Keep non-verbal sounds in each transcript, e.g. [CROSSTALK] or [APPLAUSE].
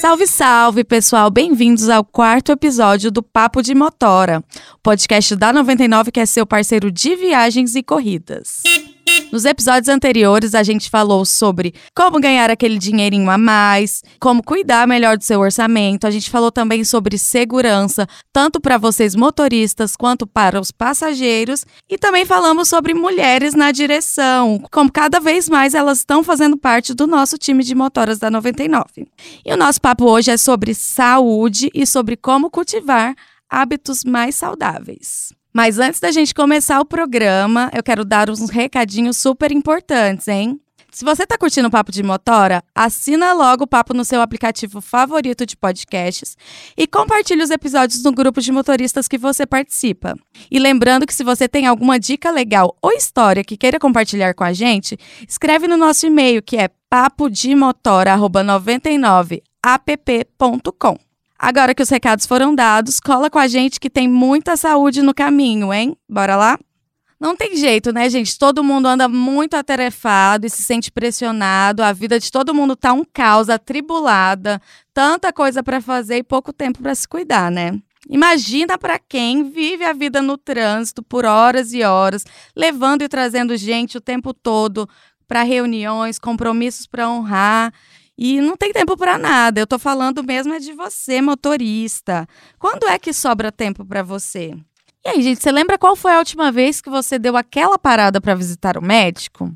Salve, salve, pessoal! Bem-vindos ao quarto episódio do Papo de Motora, podcast da 99 que é seu parceiro de viagens e corridas. Nos episódios anteriores, a gente falou sobre como ganhar aquele dinheirinho a mais, como cuidar melhor do seu orçamento. A gente falou também sobre segurança, tanto para vocês motoristas quanto para os passageiros. E também falamos sobre mulheres na direção, como cada vez mais elas estão fazendo parte do nosso time de motoras da 99. E o nosso papo hoje é sobre saúde e sobre como cultivar hábitos mais saudáveis. Mas antes da gente começar o programa, eu quero dar uns recadinhos super importantes, hein? Se você está curtindo o Papo de Motora, assina logo o Papo no seu aplicativo favorito de podcasts e compartilhe os episódios no grupo de motoristas que você participa. E lembrando que se você tem alguma dica legal ou história que queira compartilhar com a gente, escreve no nosso e-mail que é papodemotora@99app.com. Agora que os recados foram dados, cola com a gente que tem muita saúde no caminho, hein? Bora lá? Não tem jeito, né, gente? Todo mundo anda muito atarefado e se sente pressionado. A vida de todo mundo tá um caos, atribulada, tanta coisa para fazer e pouco tempo para se cuidar, né? Imagina para quem vive a vida no trânsito por horas e horas, levando e trazendo gente o tempo todo para reuniões, compromissos para honrar. E não tem tempo para nada. Eu tô falando mesmo é de você, motorista. Quando é que sobra tempo para você? E aí, gente, você lembra qual foi a última vez que você deu aquela parada para visitar o médico?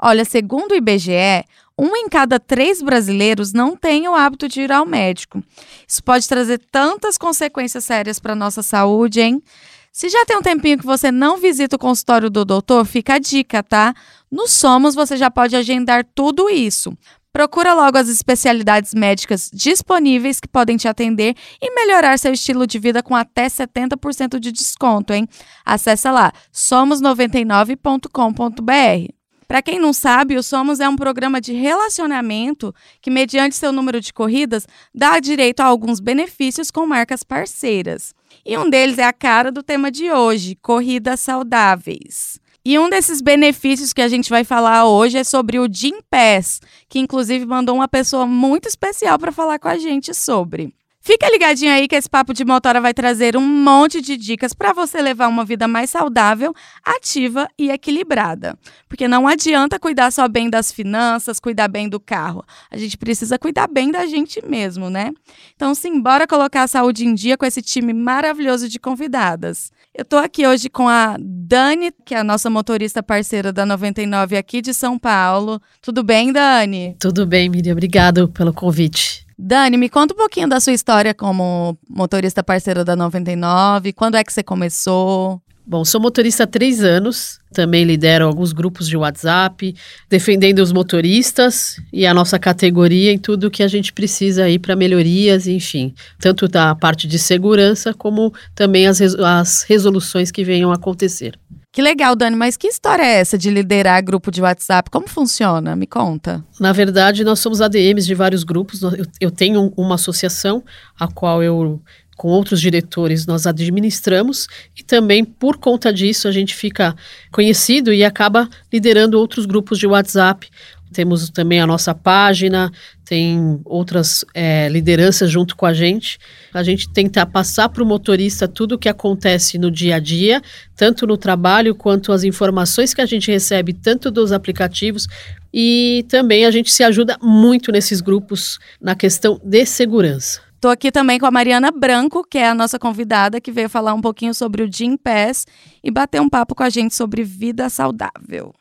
Olha, segundo o IBGE, um em cada três brasileiros não tem o hábito de ir ao médico. Isso pode trazer tantas consequências sérias para nossa saúde, hein? Se já tem um tempinho que você não visita o consultório do doutor, fica a dica, tá? No Somos você já pode agendar tudo isso. Procura logo as especialidades médicas disponíveis que podem te atender e melhorar seu estilo de vida com até 70% de desconto, hein? Acesse lá somos99.com.br. Para quem não sabe, o Somos é um programa de relacionamento que, mediante seu número de corridas, dá direito a alguns benefícios com marcas parceiras. E um deles é a cara do tema de hoje: corridas saudáveis. E um desses benefícios que a gente vai falar hoje é sobre o Gym Pass, que inclusive mandou uma pessoa muito especial para falar com a gente sobre. Fica ligadinho aí que esse papo de motora vai trazer um monte de dicas para você levar uma vida mais saudável, ativa e equilibrada. Porque não adianta cuidar só bem das finanças, cuidar bem do carro. A gente precisa cuidar bem da gente mesmo, né? Então, sim, bora colocar a saúde em dia com esse time maravilhoso de convidadas. Eu tô aqui hoje com a Dani, que é a nossa motorista parceira da 99 aqui de São Paulo. Tudo bem, Dani? Tudo bem, Miriam. Obrigado pelo convite. Dani, me conta um pouquinho da sua história como motorista parceira da 99. Quando é que você começou? Bom, sou motorista há três anos, também lidero alguns grupos de WhatsApp, defendendo os motoristas e a nossa categoria em tudo que a gente precisa aí para melhorias, enfim, tanto da parte de segurança como também as, as resoluções que venham a acontecer. Que legal, Dani, mas que história é essa de liderar grupo de WhatsApp? Como funciona? Me conta. Na verdade, nós somos ADMs de vários grupos. Eu, eu tenho uma associação a qual eu com outros diretores nós administramos e também por conta disso a gente fica conhecido e acaba liderando outros grupos de WhatsApp temos também a nossa página, tem outras é, lideranças junto com a gente. A gente tenta passar para o motorista tudo o que acontece no dia a dia, tanto no trabalho quanto as informações que a gente recebe, tanto dos aplicativos. E também a gente se ajuda muito nesses grupos na questão de segurança. Estou aqui também com a Mariana Branco, que é a nossa convidada, que veio falar um pouquinho sobre o Gym Pass e bater um papo com a gente sobre vida saudável.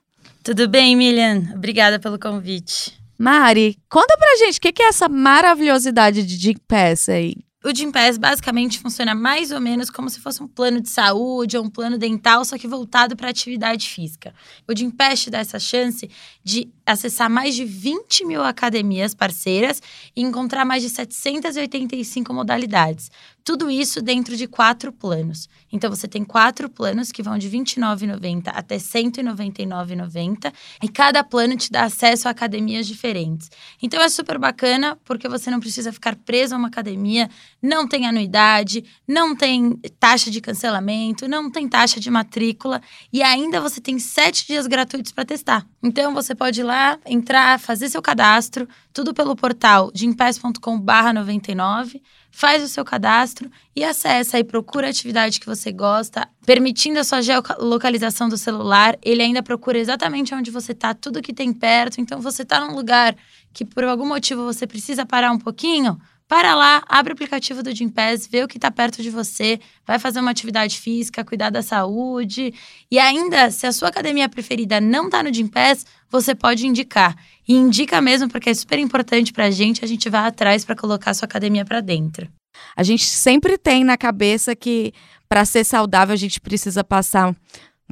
Tudo bem, Milian? Obrigada pelo convite. Mari, conta pra gente o que, que é essa maravilhosidade de Gym Pass aí. O Gym Pass basicamente funciona mais ou menos como se fosse um plano de saúde ou um plano dental, só que voltado para atividade física. O Gym Pass te dá essa chance de acessar mais de 20 mil academias parceiras e encontrar mais de 785 modalidades. Tudo isso dentro de quatro planos. Então você tem quatro planos que vão de R$ 29,90 até R$ 199,90 e cada plano te dá acesso a academias diferentes. Então é super bacana porque você não precisa ficar preso a uma academia, não tem anuidade, não tem taxa de cancelamento, não tem taxa de matrícula e ainda você tem sete dias gratuitos para testar. Então você pode ir lá, entrar, fazer seu cadastro, tudo pelo portal gimpass.com/99 faz o seu cadastro e acessa e procura a atividade que você gosta, permitindo a sua geolocalização do celular. Ele ainda procura exatamente onde você está, tudo que tem perto. Então, você está num lugar que por algum motivo você precisa parar um pouquinho, para lá, abre o aplicativo do Gympass, vê o que está perto de você, vai fazer uma atividade física, cuidar da saúde. E ainda, se a sua academia preferida não está no Gympass, você pode indicar. E indica mesmo, porque é super importante para a gente, a gente vai atrás para colocar a sua academia para dentro. A gente sempre tem na cabeça que para ser saudável a gente precisa passar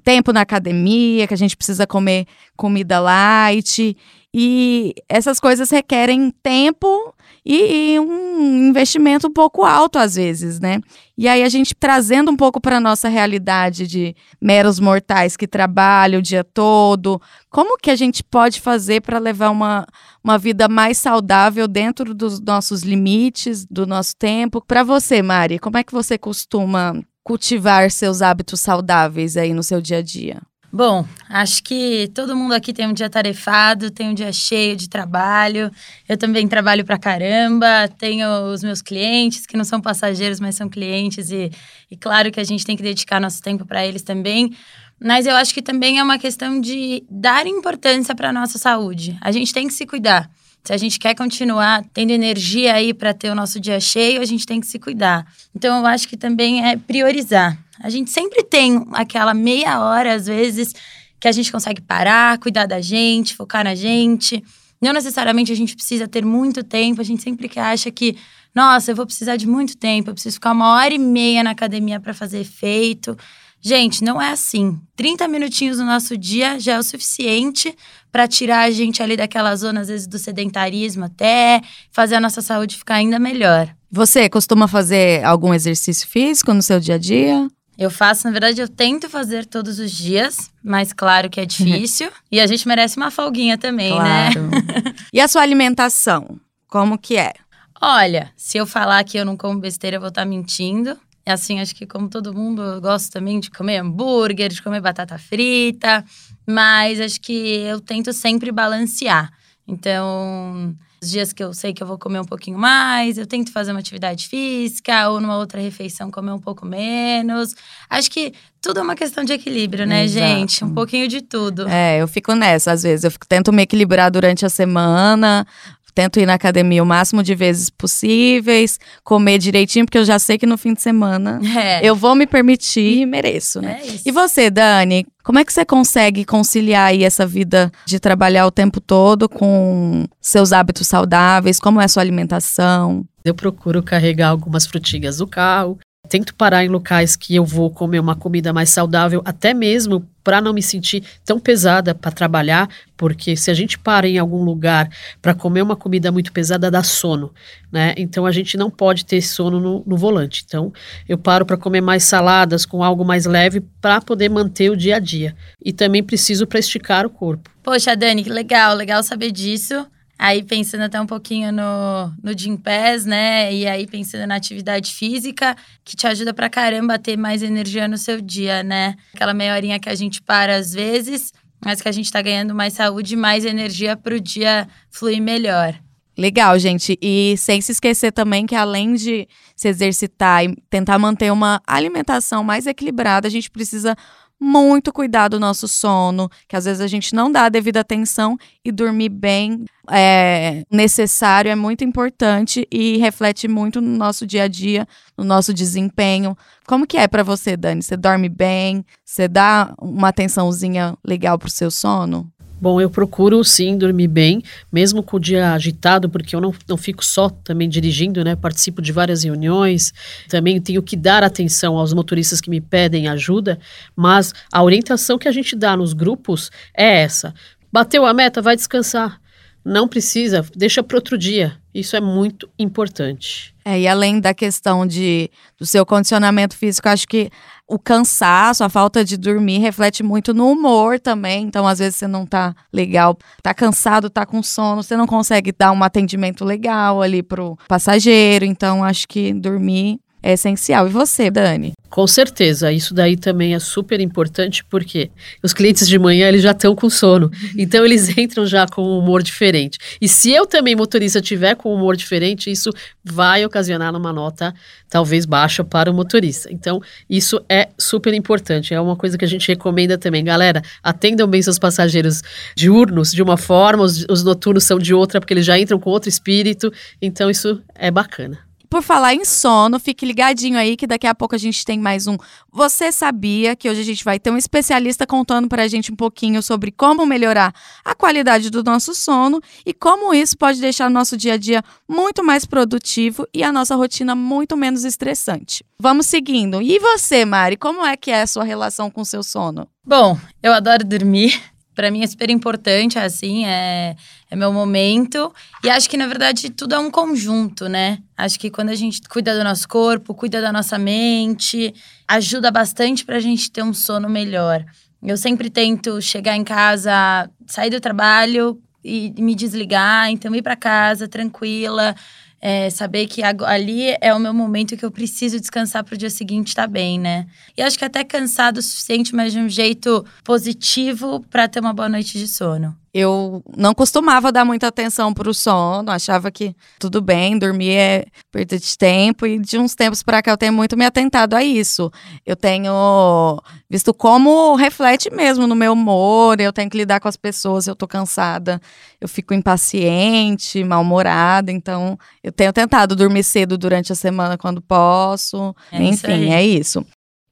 tempo na academia, que a gente precisa comer comida light. E essas coisas requerem tempo e, e, um investimento um pouco alto às vezes, né? E aí a gente trazendo um pouco para nossa realidade de meros mortais que trabalham o dia todo, como que a gente pode fazer para levar uma, uma vida mais saudável dentro dos nossos limites, do nosso tempo? Para você, Mari, como é que você costuma cultivar seus hábitos saudáveis aí no seu dia a dia? Bom, acho que todo mundo aqui tem um dia tarefado, tem um dia cheio de trabalho. Eu também trabalho pra caramba, tenho os meus clientes, que não são passageiros, mas são clientes, e, e claro que a gente tem que dedicar nosso tempo para eles também. Mas eu acho que também é uma questão de dar importância para nossa saúde. A gente tem que se cuidar. Se a gente quer continuar tendo energia aí para ter o nosso dia cheio, a gente tem que se cuidar. Então, eu acho que também é priorizar. A gente sempre tem aquela meia hora, às vezes, que a gente consegue parar, cuidar da gente, focar na gente. Não necessariamente a gente precisa ter muito tempo, a gente sempre que acha que, nossa, eu vou precisar de muito tempo, eu preciso ficar uma hora e meia na academia para fazer efeito. Gente, não é assim. 30 minutinhos no nosso dia já é o suficiente para tirar a gente ali daquela zona, às vezes, do sedentarismo até fazer a nossa saúde ficar ainda melhor. Você costuma fazer algum exercício físico no seu dia a dia? Eu faço, na verdade, eu tento fazer todos os dias, mas claro que é difícil. [LAUGHS] e a gente merece uma folguinha também, né? claro. né? [LAUGHS] e a sua alimentação? Como que é? Olha, se eu falar que eu não como besteira, eu vou estar tá mentindo. É assim, acho que como todo mundo, eu gosto também de comer hambúrguer, de comer batata frita, mas acho que eu tento sempre balancear. Então, os dias que eu sei que eu vou comer um pouquinho mais, eu tento fazer uma atividade física ou numa outra refeição comer um pouco menos. Acho que tudo é uma questão de equilíbrio, né, Exato. gente? Um pouquinho de tudo. É, eu fico nessa às vezes. Eu fico, tento me equilibrar durante a semana, tento ir na academia o máximo de vezes possíveis, comer direitinho, porque eu já sei que no fim de semana [LAUGHS] é. eu vou me permitir e mereço, né? É e você, Dani, como é que você consegue conciliar aí essa vida de trabalhar o tempo todo com seus hábitos saudáveis? Como é a sua alimentação? Eu procuro carregar algumas frutinhas no carro, Tento parar em locais que eu vou comer uma comida mais saudável, até mesmo para não me sentir tão pesada para trabalhar, porque se a gente para em algum lugar para comer uma comida muito pesada, dá sono, né? Então a gente não pode ter sono no, no volante. Então eu paro para comer mais saladas com algo mais leve para poder manter o dia a dia. E também preciso para esticar o corpo. Poxa, Dani, que legal, legal saber disso. Aí pensando até um pouquinho no, no Gym Pass, né? E aí pensando na atividade física, que te ajuda pra caramba a ter mais energia no seu dia, né? Aquela meia horinha que a gente para às vezes, mas que a gente tá ganhando mais saúde e mais energia pro dia fluir melhor. Legal, gente. E sem se esquecer também que além de se exercitar e tentar manter uma alimentação mais equilibrada, a gente precisa muito cuidar do nosso sono, que às vezes a gente não dá a devida atenção e dormir bem é necessário, é muito importante e reflete muito no nosso dia a dia, no nosso desempenho. Como que é para você, Dani? Você dorme bem? Você dá uma atençãozinha legal pro seu sono? Bom, eu procuro sim dormir bem, mesmo com o dia agitado, porque eu não, não fico só também dirigindo, né? Participo de várias reuniões, também tenho que dar atenção aos motoristas que me pedem ajuda, mas a orientação que a gente dá nos grupos é essa: bateu a meta, vai descansar. não precisa, deixa para outro dia. Isso é muito importante. É, e além da questão de, do seu condicionamento físico, acho que o cansaço, a falta de dormir reflete muito no humor também. Então, às vezes, você não tá legal, tá cansado, tá com sono, você não consegue dar um atendimento legal ali pro passageiro. Então, acho que dormir é essencial. E você, Dani? Com certeza, isso daí também é super importante porque os clientes de manhã eles já estão com sono, então eles [LAUGHS] entram já com um humor diferente. E se eu também motorista tiver com um humor diferente, isso vai ocasionar uma nota talvez baixa para o motorista. Então isso é super importante, é uma coisa que a gente recomenda também, galera. Atendam bem seus passageiros diurnos de uma forma, os, os noturnos são de outra porque eles já entram com outro espírito. Então isso é bacana. Por falar em sono, fique ligadinho aí que daqui a pouco a gente tem mais um. Você sabia que hoje a gente vai ter um especialista contando para a gente um pouquinho sobre como melhorar a qualidade do nosso sono e como isso pode deixar o nosso dia a dia muito mais produtivo e a nossa rotina muito menos estressante. Vamos seguindo. E você, Mari, como é que é a sua relação com o seu sono? Bom, eu adoro dormir para mim é super importante, assim, é, é meu momento. E acho que, na verdade, tudo é um conjunto, né? Acho que quando a gente cuida do nosso corpo, cuida da nossa mente, ajuda bastante pra gente ter um sono melhor. Eu sempre tento chegar em casa, sair do trabalho e me desligar, então ir para casa tranquila, é, saber que ali é o meu momento que eu preciso descansar para o dia seguinte estar tá bem, né? E acho que até cansado o suficiente, mas de um jeito positivo para ter uma boa noite de sono. Eu não costumava dar muita atenção para o sono, achava que tudo bem, dormir é perda de tempo, e de uns tempos para cá eu tenho muito me atentado a isso. Eu tenho visto como reflete mesmo no meu humor, eu tenho que lidar com as pessoas, eu tô cansada, eu fico impaciente, mal-humorada, então eu tenho tentado dormir cedo durante a semana quando posso. É Enfim, é isso.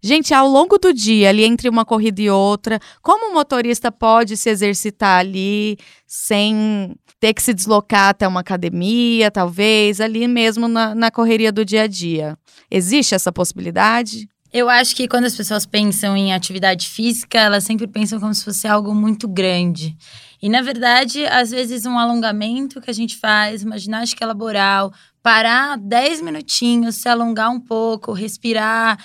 Gente, ao longo do dia, ali entre uma corrida e outra, como o motorista pode se exercitar ali sem ter que se deslocar até uma academia, talvez, ali mesmo na, na correria do dia a dia? Existe essa possibilidade? Eu acho que quando as pessoas pensam em atividade física, elas sempre pensam como se fosse algo muito grande. E na verdade, às vezes um alongamento que a gente faz, uma ginástica laboral, parar 10 minutinhos, se alongar um pouco, respirar,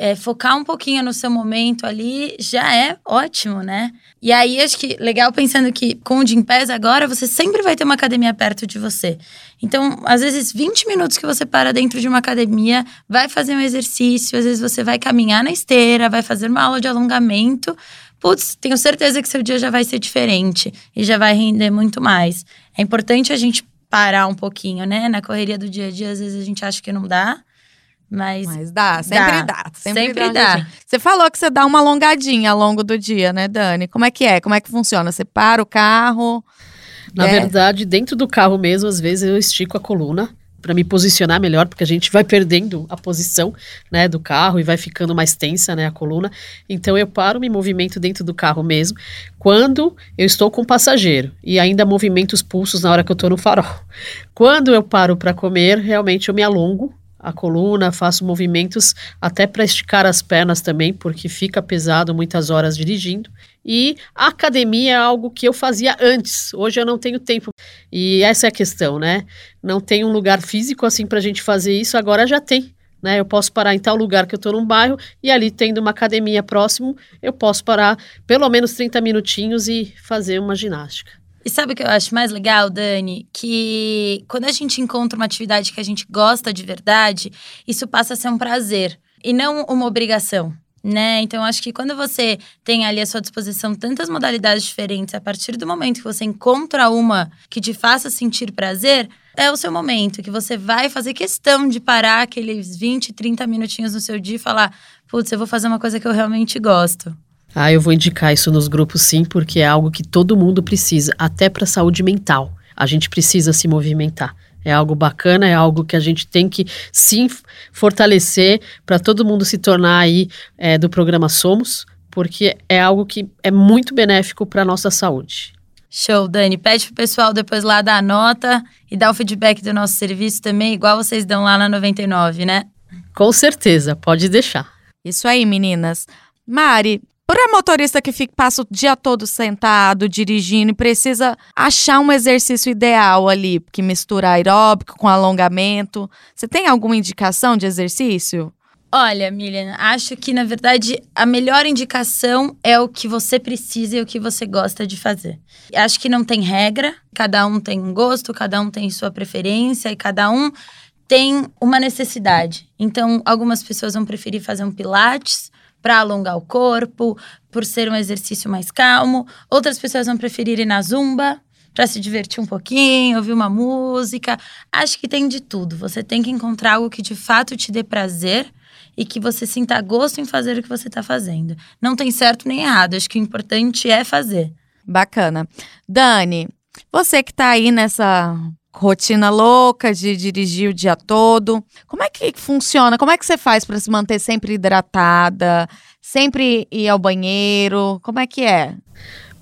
é, focar um pouquinho no seu momento ali já é ótimo, né? E aí, acho que legal pensando que com o Gympass agora, você sempre vai ter uma academia perto de você. Então, às vezes, 20 minutos que você para dentro de uma academia, vai fazer um exercício, às vezes você vai caminhar na esteira, vai fazer uma aula de alongamento. Putz, tenho certeza que seu dia já vai ser diferente e já vai render muito mais. É importante a gente parar um pouquinho, né? Na correria do dia a dia, às vezes a gente acha que não dá. Mas, Mas dá, sempre dá. dá sempre, sempre dá. dá. Você falou que você dá uma alongadinha ao longo do dia, né, Dani? Como é que é? Como é que funciona? Você para o carro? Na é... verdade, dentro do carro mesmo, às vezes eu estico a coluna para me posicionar melhor, porque a gente vai perdendo a posição, né, do carro e vai ficando mais tensa, né, a coluna. Então eu paro, me movimento dentro do carro mesmo, quando eu estou com o passageiro e ainda movimento os pulsos na hora que eu estou no farol. Quando eu paro para comer, realmente eu me alongo a coluna, faço movimentos até para esticar as pernas também, porque fica pesado muitas horas dirigindo. E a academia é algo que eu fazia antes, hoje eu não tenho tempo. E essa é a questão, né? Não tem um lugar físico assim para a gente fazer isso, agora já tem. Né, eu posso parar em tal lugar que eu estou num bairro e ali tendo uma academia próximo, eu posso parar pelo menos 30 minutinhos e fazer uma ginástica. E sabe o que eu acho mais legal, Dani? Que quando a gente encontra uma atividade que a gente gosta de verdade, isso passa a ser um prazer e não uma obrigação. Né? Então, acho que quando você tem ali à sua disposição tantas modalidades diferentes, a partir do momento que você encontra uma que te faça sentir prazer, é o seu momento, que você vai fazer questão de parar aqueles 20, 30 minutinhos no seu dia e falar: putz, eu vou fazer uma coisa que eu realmente gosto. Ah, eu vou indicar isso nos grupos sim, porque é algo que todo mundo precisa, até para saúde mental. A gente precisa se movimentar. É algo bacana, é algo que a gente tem que sim fortalecer para todo mundo se tornar aí é, do programa Somos, porque é algo que é muito benéfico para a nossa saúde. Show, Dani. Pede pro pessoal depois lá dar a nota e dar o feedback do nosso serviço também, igual vocês dão lá na 99, né? Com certeza, pode deixar. Isso aí, meninas. Mari, Para motorista que fica, passa o dia todo sentado, dirigindo e precisa achar um exercício ideal ali, que mistura aeróbico com alongamento, você tem alguma indicação de exercício? Olha, Milian, acho que na verdade a melhor indicação é o que você precisa e o que você gosta de fazer. Acho que não tem regra, cada um tem um gosto, cada um tem sua preferência e cada um tem uma necessidade. Então, algumas pessoas vão preferir fazer um pilates para alongar o corpo, por ser um exercício mais calmo. Outras pessoas vão preferir ir na zumba para se divertir um pouquinho, ouvir uma música. Acho que tem de tudo. Você tem que encontrar algo que de fato te dê prazer e que você sinta gosto em fazer o que você está fazendo. Não tem certo nem errado, acho que o importante é fazer. Bacana. Dani, você que está aí nessa rotina louca de dirigir o dia todo, como é que funciona? Como é que você faz para se manter sempre hidratada, sempre ir ao banheiro? Como é que é?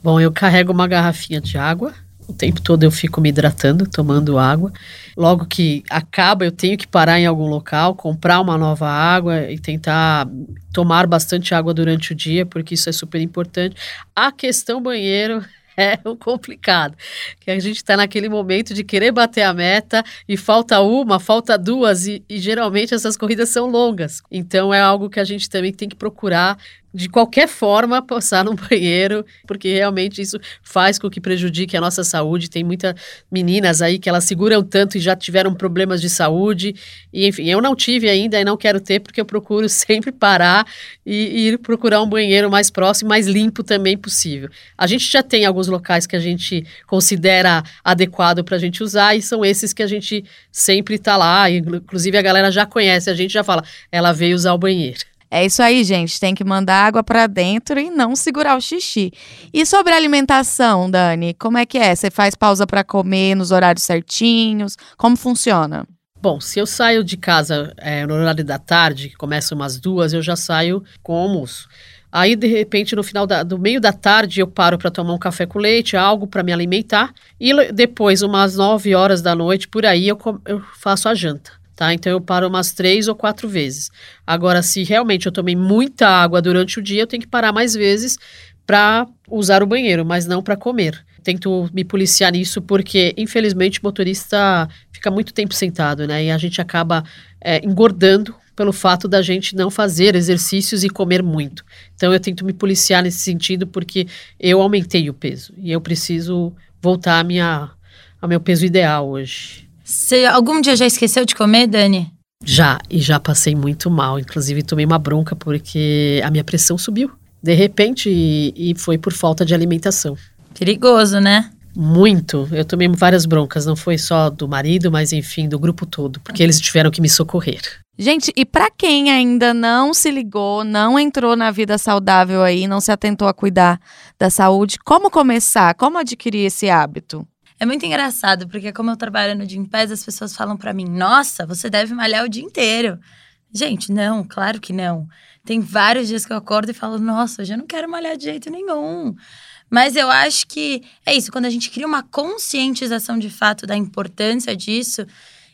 Bom, eu carrego uma garrafinha de água o tempo todo eu fico me hidratando, tomando água. Logo que acaba, eu tenho que parar em algum local, comprar uma nova água e tentar tomar bastante água durante o dia, porque isso é super importante. A questão banheiro [LAUGHS] é o complicado. Que a gente está naquele momento de querer bater a meta e falta uma, falta duas, e, e, geralmente essas corridas são longas. Então é algo que a gente também tem que procurar de qualquer forma passar no banheiro, porque realmente isso faz com que prejudique a nossa saúde. Tem muitas meninas aí que elas seguram tanto e já tiveram problemas de saúde. E enfim, eu não tive ainda e não quero ter, porque eu procuro [LAUGHS] sempre parar e, ir procurar um banheiro mais próximo, mais limpo também possível. A gente já tem alguns locais que a gente considera adequado para a gente usar e são esses que a gente sempre está lá. Inclusive a galera já conhece, a gente já fala, ela veio usar o banheiro. É isso aí, gente. Tem que mandar água para dentro e não segurar o xixi. E sobre a alimentação, Dani, como é que é? Você faz pausa para comer nos horários certinhos? Como funciona? Bom, se eu saio de casa é, no horário da tarde, que começa umas duas, eu já saio com almoço. Aí, de repente, no final da, do meio da tarde, eu paro para tomar um café com leite, algo para me alimentar. E depois, umas nove horas da noite, por aí, eu, eu faço a janta tá? Então eu paro umas três ou quatro vezes. Agora, se realmente eu tomei muita água durante o dia, eu tenho que parar mais vezes para usar o banheiro, mas não para comer. Tento me policiar nisso porque, infelizmente, o motorista fica muito tempo sentado, né? E a gente acaba é, engordando pelo fato da gente não fazer exercícios e comer muito. Então eu tento me policiar nesse sentido porque eu aumentei o peso e eu preciso voltar a minha, ao meu peso ideal hoje. Você algum dia já esqueceu de comer, Dani? Já, e já passei muito mal. Inclusive, tomei uma bronca porque a minha pressão subiu. De repente, e, e foi por falta de alimentação. Perigoso, né? Muito. Eu tomei várias broncas, não foi só do marido, mas enfim, do grupo todo, porque eles tiveram que me socorrer. Gente, e para quem ainda não se ligou, não entrou na vida saudável aí, não se atentou a cuidar da saúde, como começar? Como adquirir esse hábito? É muito engraçado, porque como eu trabalho no Gympass, as pessoas falam para mim: "Nossa, você deve malhar o dia inteiro". Gente, não, claro que não. Tem vários dias que eu acordo e falo: "Nossa, hoje eu não quero malhar de jeito nenhum". Mas eu acho que é isso, quando a gente cria uma conscientização de fato da importância disso,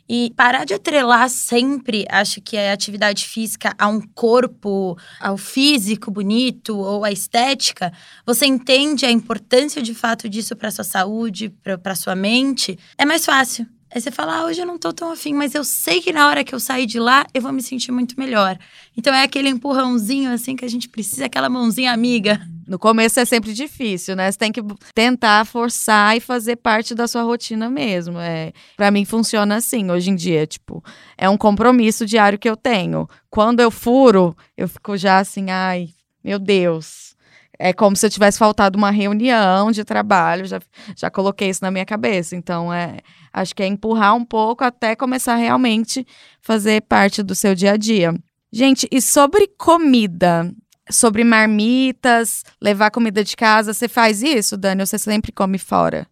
e parar de atrelar sempre, acho que é atividade física a um corpo, ao físico bonito ou à estética, você entende a importância de fato disso para sua saúde, para sua mente, é mais fácil. Aí você fala, ah, hoje eu não tô tão afim, mas eu sei que na hora que eu sair de lá, eu vou me sentir muito melhor. Então é aquele empurrãozinho assim que a gente precisa, aquela mãozinha amiga. No começo é sempre difícil, né? Você tem que tentar forçar e fazer parte da sua rotina mesmo. É, para mim funciona assim hoje em dia, tipo, é um compromisso diário que eu tenho. Quando eu furo, eu fico já assim, ai, meu Deus, é como se eu tivesse faltado uma reunião de trabalho, já, já coloquei isso na minha cabeça. Então, é, acho que é empurrar um pouco até começar realmente fazer parte do seu dia a dia. Gente, e sobre comida? Sobre marmitas, levar comida de casa, você faz isso, Dani? Ou você sempre come fora?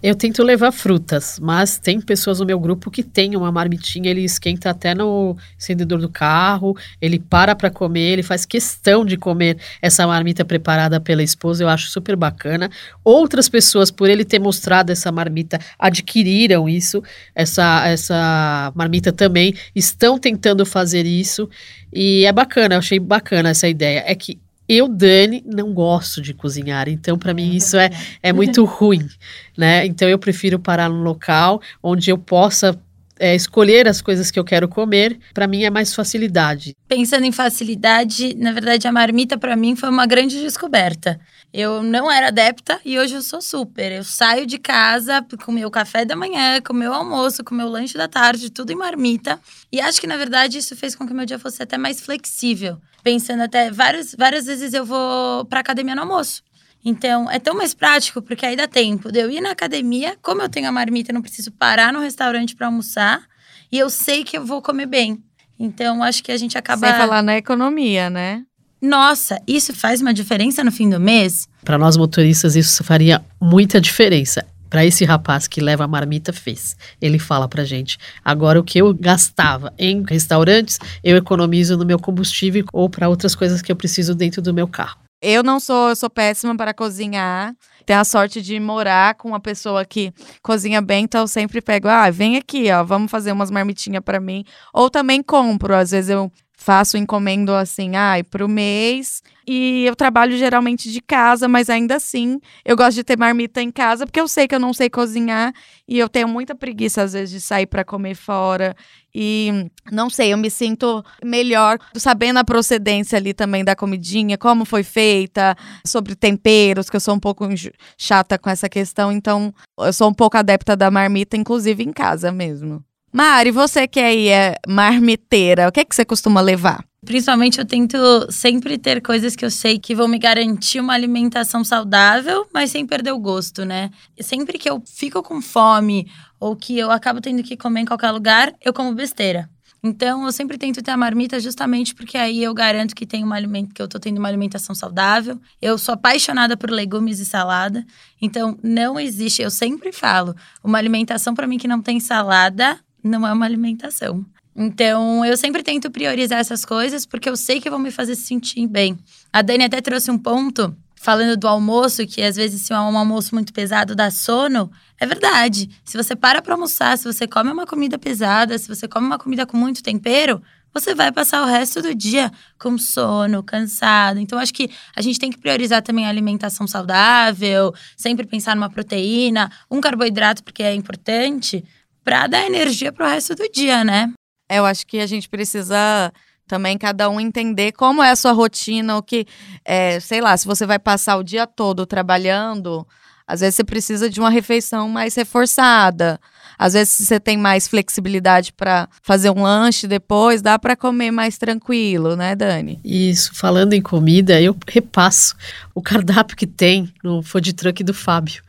Eu tento levar frutas, mas tem pessoas no meu grupo que tem uma marmitinha, ele esquenta até no acendedor do carro, ele para para comer, ele faz questão de comer essa marmita preparada pela esposa, eu acho super bacana. Outras pessoas, por ele ter mostrado essa marmita, adquiriram isso, essa, essa marmita também, estão tentando fazer isso, e é bacana, eu achei bacana essa ideia. É que Eu, Dani, não gosto de cozinhar, então para mim isso é, é muito [LAUGHS] ruim, né? Então eu prefiro parar num local onde eu possa é, escolher as coisas que eu quero comer, para mim é mais facilidade. Pensando em facilidade, na verdade a marmita para mim foi uma grande descoberta. Eu não era adepta e hoje eu sou super. Eu saio de casa com meu café da manhã, com meu almoço, com meu lanche da tarde, tudo em marmita. E acho que na verdade isso fez com que meu dia fosse até mais flexível. Pensando até várias, várias vezes eu vou para academia no almoço. Então, é tão mais prático, porque aí dá tempo de eu ir na academia, como eu tenho a marmita, eu não preciso parar no restaurante para almoçar, e eu sei que eu vou comer bem. Então, acho que a gente acaba. Sem falar na economia, né? Nossa, isso faz uma diferença no fim do mês? Para nós motoristas, isso faria muita diferença. Para esse rapaz que leva a marmita, fez. Ele fala pra gente: agora o que eu gastava em restaurantes, eu economizo no meu combustível ou para outras coisas que eu preciso dentro do meu carro. Eu não sou, eu sou péssima para cozinhar. Tenho a sorte de morar com uma pessoa que cozinha bem, então eu sempre pego, ah, vem aqui, ó, vamos fazer umas marmitinhas para mim. Ou também compro, às vezes eu faço encomendo assim, ai, para o mês. E eu trabalho geralmente de casa, mas ainda assim eu gosto de ter marmita em casa, porque eu sei que eu não sei cozinhar e eu tenho muita preguiça às vezes de sair para comer fora. E não sei, eu me sinto melhor sabendo a procedência ali também da comidinha, como foi feita, sobre temperos, que eu sou um pouco chata com essa questão, então eu sou um pouco adepta da marmita, inclusive em casa mesmo. Mari, você que aí é marmiteira, o que, é que você costuma levar? Principalmente eu tento sempre ter coisas que eu sei que vão me garantir uma alimentação saudável, mas sem perder o gosto, né? sempre que eu fico com fome ou que eu acabo tendo que comer em qualquer lugar, eu como besteira. Então, eu sempre tento ter a marmita justamente porque aí eu garanto que tem um alimento que eu tô tendo uma alimentação saudável. Eu sou apaixonada por legumes e salada. Então, não existe, eu sempre falo, uma alimentação para mim que não tem salada não é uma alimentação. Então, eu sempre tento priorizar essas coisas porque eu sei que vão me fazer se sentir bem. A Dani até trouxe um ponto falando do almoço, que às vezes se é um almoço muito pesado dá sono. É verdade. Se você para para almoçar, se você come uma comida pesada, se você come uma comida com muito tempero, você vai passar o resto do dia com sono, cansado. Então, acho que a gente tem que priorizar também a alimentação saudável, sempre pensar numa proteína, um carboidrato, porque é importante para dar energia para o resto do dia, né? É, eu acho que a gente precisa também cada um entender como é a sua rotina, o que, é, sei lá, se você vai passar o dia todo trabalhando, às vezes você precisa de uma refeição mais reforçada. Às vezes você tem mais flexibilidade para fazer um lanche depois, dá para comer mais tranquilo, né, Dani? Isso, falando em comida, eu repasso o cardápio que tem no food truck do Fábio.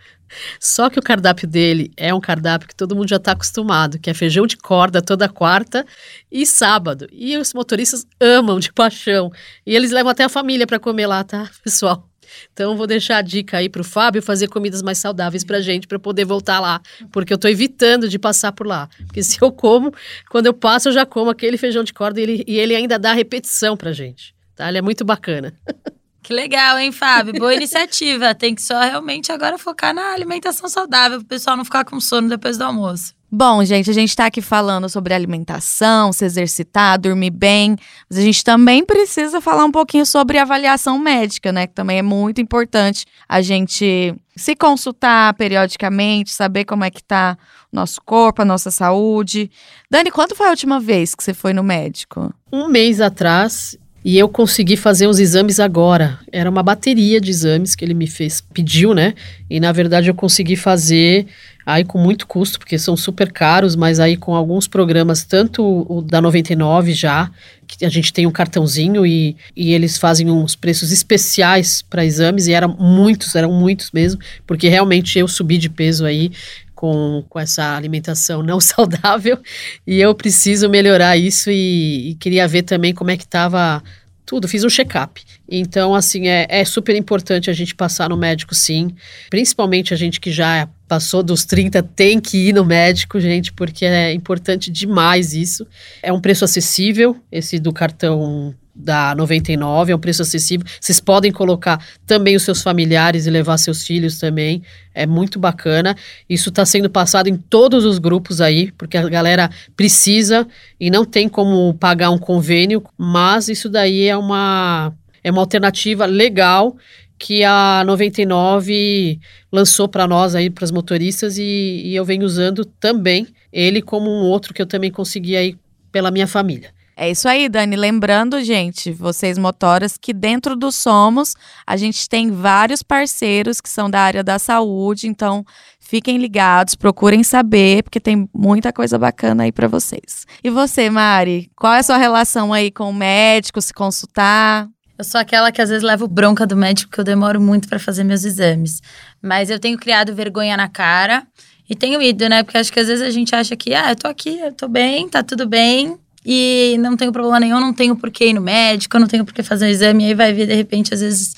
Só que o cardápio dele é um cardápio que todo mundo já está acostumado, que é feijão de corda toda quarta e sábado. E os motoristas amam de paixão. E eles levam até a família para comer lá, tá, pessoal? Então, vou deixar a dica aí para o Fábio fazer comidas mais saudáveis para gente, para poder voltar lá. Porque eu estou evitando de passar por lá. Porque se eu como, quando eu passo, eu já como aquele feijão de corda e ele, e ele ainda dá repetição para gente. Tá? Ele é muito bacana. [LAUGHS] Que legal, hein, Fábio? Boa iniciativa. [LAUGHS] Tem que só realmente agora focar na alimentação saudável, para o pessoal não ficar com sono depois do almoço. Bom, gente, a gente está aqui falando sobre alimentação, se exercitar, dormir bem, mas a gente também precisa falar um pouquinho sobre avaliação médica, né? Que também é muito importante a gente se consultar periodicamente, saber como é que tá o nosso corpo, a nossa saúde. Dani, quando foi a última vez que você foi no médico? Um mês atrás, e eu consegui fazer os exames agora. Era uma bateria de exames que ele me fez, pediu, né? E na verdade eu consegui fazer aí com muito custo, porque são super caros, mas aí com alguns programas, tanto o da 99 já, que a gente tem um cartãozinho e, e eles fazem uns preços especiais para exames, e eram muitos, eram muitos mesmo, porque realmente eu subi de peso aí com, com essa alimentação não [LAUGHS] saudável e eu preciso melhorar isso e, e queria ver também como é que estava tudo, fiz um check-up. Então, assim, é, é super importante a gente passar no médico, sim. Principalmente a gente que já passou dos 30 tem que ir no médico, gente, porque é importante demais isso. É um preço acessível, esse do cartão da 99, é um preço acessível. Vocês podem colocar também os seus familiares e levar seus filhos também. É muito bacana. Isso está sendo passado em todos os grupos aí, porque a galera precisa e não tem como pagar um convênio, mas isso daí é uma é uma alternativa legal que a 99 lançou para nós aí, para os motoristas, e, e, eu venho usando também ele como um outro que eu também consegui aí pela minha família. É isso aí, Dani. Lembrando, gente, vocês motoras, que dentro do Somos a gente tem vários parceiros que são da área da saúde, então fiquem ligados, procurem saber, porque tem muita coisa bacana aí para vocês. E você, Mari, qual é a sua relação aí com o médico, se consultar? Eu sou aquela que às vezes levo bronca do médico porque eu demoro muito para fazer meus exames. Mas eu tenho criado vergonha na cara e tenho ido, né? Porque acho que às vezes a gente acha que, ah, eu tô aqui, eu tô bem, tá tudo bem e não tenho problema nenhum, não tenho por que ir no médico, não tenho por que fazer o exame, e aí vai ver, de repente, às vezes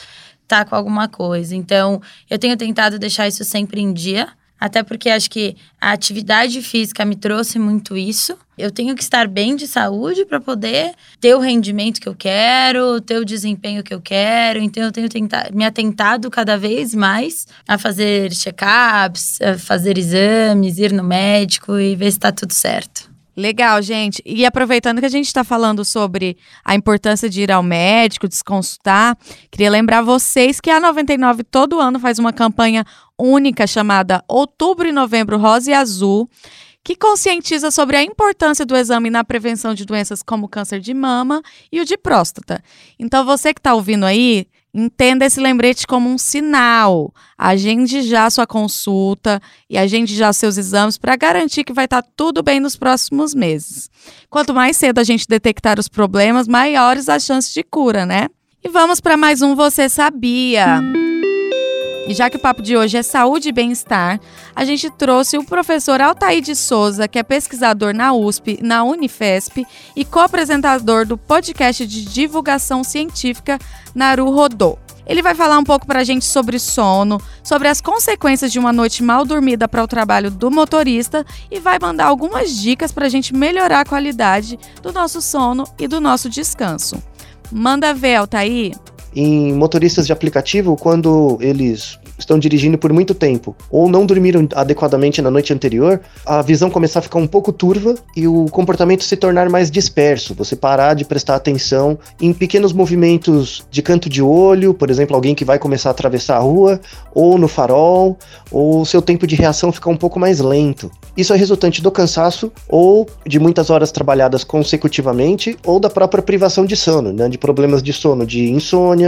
tá com alguma coisa. Então, eu tenho tentado deixar isso sempre em dia, até porque acho que a atividade física me trouxe muito isso. Eu tenho que estar bem de saúde para poder ter o rendimento que eu quero, ter o desempenho que eu quero. Então, eu tenho tentado, me atentado cada vez mais a fazer check-ups, a fazer exames, ir no médico e ver se está tudo certo. Legal, gente. E aproveitando que a gente está falando sobre a importância de ir ao médico, de se consultar, queria lembrar vocês que a 99 todo ano faz uma campanha única chamada Outubro e Novembro Rosa e Azul, que conscientiza sobre a importância do exame na prevenção de doenças como câncer de mama e o de próstata. Então, você que está ouvindo aí, Entenda esse lembrete como um sinal. Agende já sua consulta e agende já seus exames para garantir que vai estar tá tudo bem nos próximos meses. Quanto mais cedo a gente detectar os problemas, maiores as chances de cura, né? E vamos para mais um Você Sabia. E já que o papo de hoje é saúde e bem-estar, a gente trouxe o professor Altair de Souza, que é pesquisador na USP, na Unifesp e co-apresentador do podcast de divulgação científica Naru Rodô. Ele vai falar um pouco para a gente sobre sono, sobre as consequências de uma noite mal dormida para o trabalho do motorista e vai mandar algumas dicas para a gente melhorar a qualidade do nosso sono e do nosso descanso. Manda ver, Altair! Em motoristas de aplicativo, quando eles estão dirigindo por muito tempo ou não dormiram adequadamente na noite anterior, a visão começar a ficar um pouco turva e o comportamento se tornar mais disperso. Você parar de prestar atenção em pequenos movimentos de canto de olho, por exemplo, alguém que vai começar a atravessar a rua, ou no farol, ou seu tempo de reação ficar um pouco mais lento. Isso é resultante do cansaço ou de muitas horas trabalhadas consecutivamente ou da própria privação de sono, né, de problemas de sono, de insônia,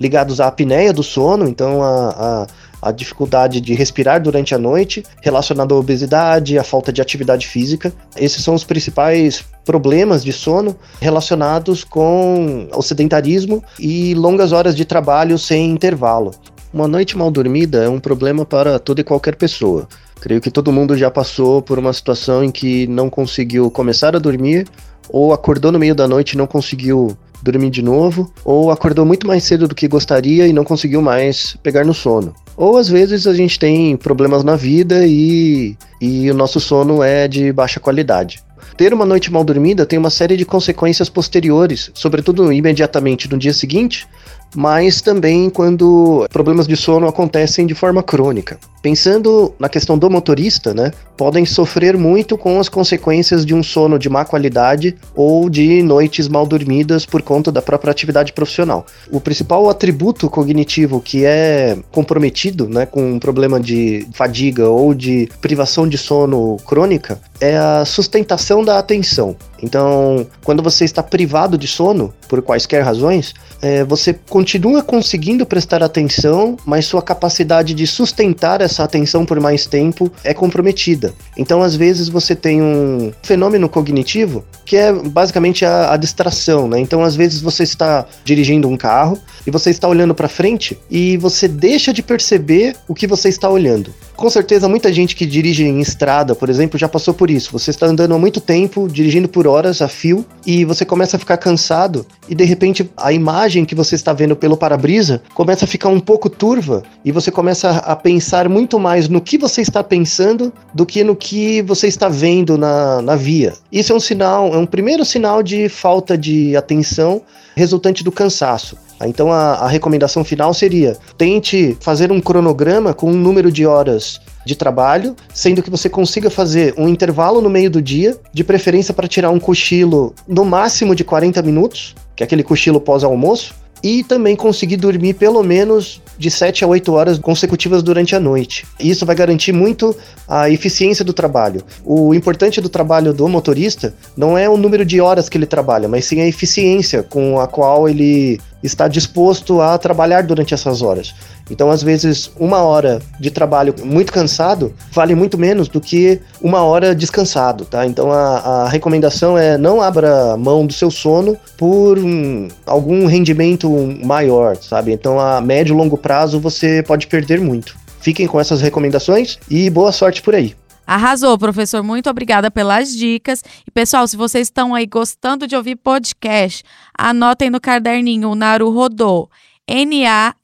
ligados à apneia do sono, então a, a a dificuldade de respirar durante a noite, relacionado à obesidade, à falta de atividade física. Esses são os principais problemas de sono relacionados com o sedentarismo e longas horas de trabalho sem intervalo. Uma noite mal dormida é um problema para toda e qualquer pessoa. Creio que todo mundo já passou por uma situação em que não conseguiu começar a dormir ou acordou no meio da noite e não conseguiu dormir de novo, ou acordou muito mais cedo do que gostaria e não conseguiu mais pegar no sono. Ou às vezes a gente tem problemas na vida e, e o nosso sono é de baixa qualidade. Ter uma noite mal dormida tem uma série de consequências posteriores, sobretudo imediatamente no dia seguinte, mas também quando problemas de sono acontecem de forma crônica. Pensando na questão do motorista, né, podem sofrer muito com as consequências de um sono de má qualidade ou de noites mal dormidas por conta da própria atividade profissional. O principal atributo cognitivo que é comprometido, né, com um problema de fadiga ou de privação de sono crônica é a sustentação da atenção. Então, quando você está privado de sono, por quaisquer razões, é, você continua conseguindo prestar atenção, mas sua capacidade de sustentar essa atenção por mais tempo é comprometida. Então, às vezes, você tem um fenômeno cognitivo que é basicamente a, a distração, né? Então, às vezes, você está dirigindo um carro e você está olhando para frente e você deixa de perceber o que você está olhando. Com certeza, muita gente que dirige em estrada, por exemplo, já passou por isso. Você está andando há muito tempo, dirigindo por horas a fio, e você começa a ficar cansado, e de repente a imagem que você está vendo pelo para-brisa começa a ficar um pouco turva, e você começa a pensar muito mais no que você está pensando do que no que você está vendo na, na via. Isso é um sinal, é um primeiro sinal de falta de atenção resultante do cansaço. Então a, a recomendação final seria: tente fazer um cronograma com um número de horas de trabalho, sendo que você consiga fazer um intervalo no meio do dia, de preferência para tirar um cochilo no máximo de 40 minutos, que é aquele cochilo pós-almoço, e também conseguir dormir pelo menos de 7 a 8 horas consecutivas durante a noite. Isso vai garantir muito a eficiência do trabalho. O importante do trabalho do motorista não é o número de horas que ele trabalha, mas sim a eficiência com a qual ele está disposto a trabalhar durante essas horas. Então, às vezes, uma hora de trabalho muito cansado vale muito menos do que uma hora descansado, tá? Então, a, a recomendação é não abra mão do seu sono por um, algum rendimento maior, sabe? Então, a médio e longo prazo você pode perder muito. Fiquem com essas recomendações e boa sorte por aí. Arrasou, professor. Muito obrigada pelas dicas. E, pessoal, se vocês estão aí gostando de ouvir podcast, anotem no caderninho o Naru Rodô. N-A-R-U-H-O-D-O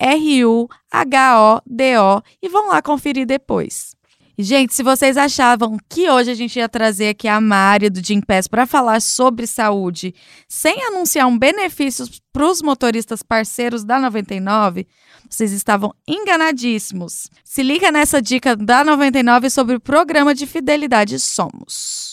e vão lá conferir depois. Gente, se vocês achavam que hoje a gente ia trazer aqui a Mari do Gimpass para falar sobre saúde, sem anunciar um benefício para os motoristas parceiros da 99, vocês estavam enganadíssimos. Se liga nessa dica da 99 sobre o programa de fidelidade Somos.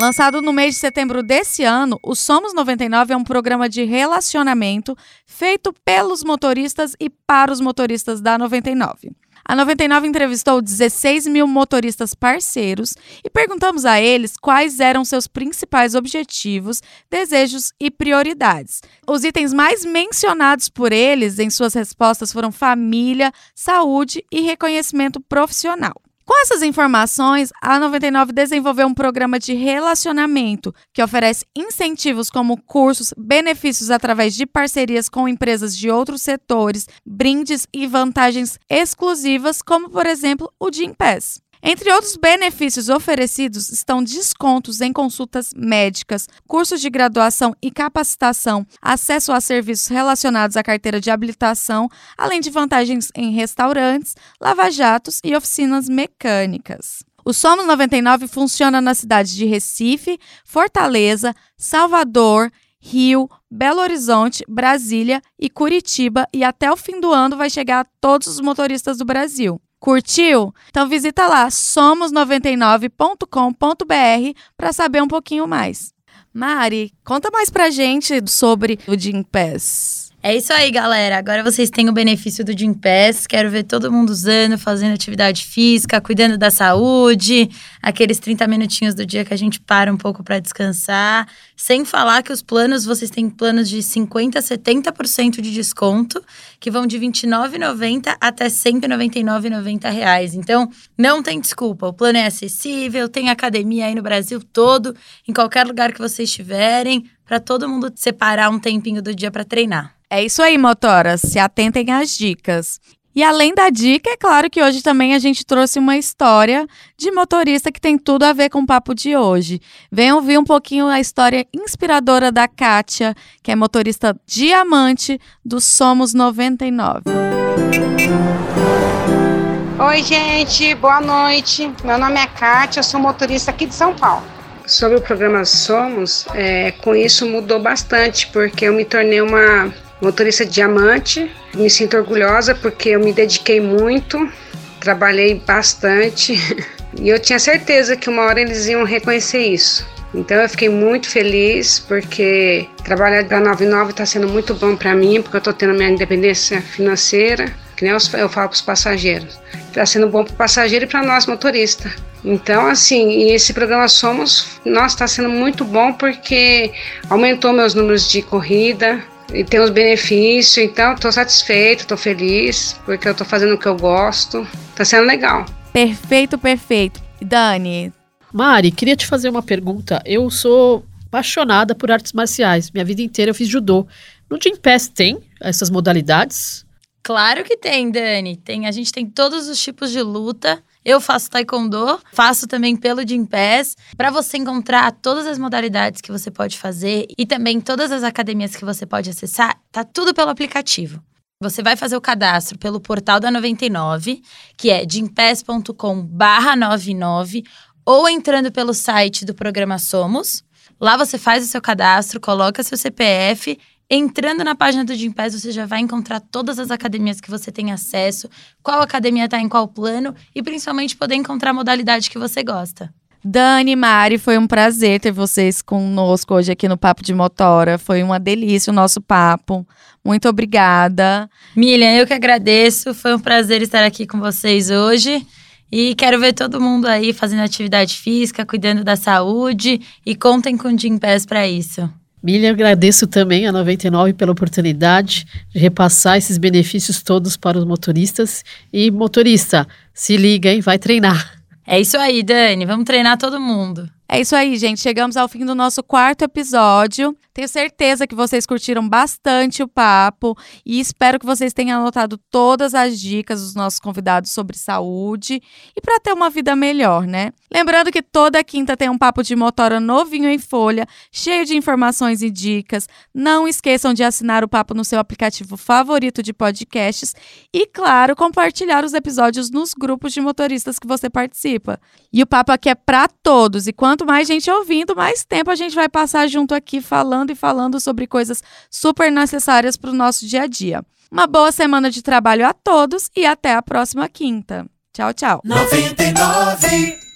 Lançado no mês de setembro desse ano, o Somos 99 é um programa de relacionamento feito pelos motoristas e para os motoristas da 99. A 99 entrevistou 16 mil motoristas parceiros e perguntamos a eles quais eram seus principais objetivos, desejos e prioridades. Os itens mais mencionados por eles em suas respostas foram família, saúde e reconhecimento profissional. Com essas informações, a 99 desenvolveu um programa de relacionamento que oferece incentivos como cursos, benefícios através de parcerias com empresas de outros setores, brindes e vantagens exclusivas, como por exemplo o Gympass. Entre outros benefícios oferecidos estão descontos em consultas médicas, cursos de graduação e capacitação, acesso a serviços relacionados à carteira de habilitação, além de vantagens em restaurantes, lava-jatos e oficinas mecânicas. O Somos 99 funciona nas cidades de Recife, Fortaleza, Salvador, Rio, Belo Horizonte, Brasília e Curitiba e até o fim do ano vai chegar a todos os motoristas do Brasil. Curtiu? Então visita lá somos99.com.br para saber um pouquinho mais. Mari, conta mais pra gente sobre o Gym Pass. É isso aí, galera. Agora vocês têm o benefício do Gym Pass. Quero ver todo mundo usando, fazendo atividade física, cuidando da saúde, aqueles 30 minutinhos do dia que a gente para um pouco para descansar. Sem falar que os planos, vocês têm planos de 50 a 70% de desconto, que vão de R$ 29,90 até 199,90 reais. Então, não tem desculpa. O plano é acessível, tem academia aí no Brasil todo, em qualquer lugar que vocês estiverem, para todo mundo separar um tempinho do dia para treinar. É isso aí, motoras. Se atentem às dicas. E além da dica, é claro que hoje também a gente trouxe uma história de motorista que tem tudo a ver com o papo de hoje. Venham ouvir um pouquinho a história inspiradora da Kátia, que é motorista diamante do Somos 99. Oi, gente, boa noite. Meu nome é Kátia, eu sou motorista aqui de São Paulo. Sobre o programa Somos, é, com isso mudou bastante, porque eu me tornei uma motorista diamante. Me sinto orgulhosa porque eu me dediquei muito, trabalhei bastante [LAUGHS] e eu tinha certeza que uma hora eles iam reconhecer isso. Então eu fiquei muito feliz porque trabalhar para 99 está sendo muito bom para mim, porque eu estou tendo minha independência financeira, que nem eu, falo para os passageiros. Está sendo bom para o passageiro e para nós motorista. Então, assim, esse programa Somos, nossa, está sendo muito bom porque aumentou meus números de corrida, e tem os benefícios, então estou satisfeito, estou feliz, porque eu estou fazendo o que eu gosto, está sendo legal. Perfeito, perfeito. Dani. Mari, queria te fazer uma pergunta. Eu sou apaixonada por artes marciais. Minha vida inteira eu fiz judô. No Gym Pass tem essas modalidades? Claro que tem, Dani. Tem, a gente tem todos os tipos de luta. Eu faço taekwondo, faço também pelo Gym Pass, para você encontrar todas as modalidades que você pode fazer e também todas as academias que você pode acessar, tá tudo pelo aplicativo. Você vai fazer o cadastro pelo portal da 99, que é gympass.com/99 ou entrando pelo site do programa Somos. Lá você faz o seu cadastro, coloca seu CPF Entrando na página do Gympass, você já vai encontrar todas as academias que você tem acesso, qual academia está em qual plano e principalmente poder encontrar a modalidade que você gosta. Dani, Mari, foi um prazer ter vocês conosco hoje aqui no Papo de Motora. Foi uma delícia o nosso papo. Muito obrigada. Milian, eu que agradeço. Foi um prazer estar aqui com vocês hoje. E quero ver todo mundo aí fazendo atividade física, cuidando da saúde. E contem com o Jim Pass para isso. Milha, agradeço também a 99 pela oportunidade de repassar esses benefícios todos para os motoristas. E motorista, se liga, hein? Vai treinar. É isso aí, Dani. Vamos treinar todo mundo. É isso aí, gente. Chegamos ao fim do nosso quarto episódio. Tenho certeza que vocês curtiram bastante o papo e espero que vocês tenham anotado todas as dicas dos nossos convidados sobre saúde e para ter uma vida melhor, né? Lembrando que toda quinta tem um papo de motora novinho em folha, cheio de informações e dicas. Não esqueçam de assinar o papo no seu aplicativo favorito de podcasts e, claro, compartilhar os episódios nos grupos de motoristas que você participa. E o papo aqui é para todos e quanto mais gente ouvindo, mais tempo a gente vai passar junto aqui falando e falando sobre coisas super necessárias para o nosso dia a dia. Uma boa semana de trabalho a todos e até a próxima quinta. Tchau, tchau. 99.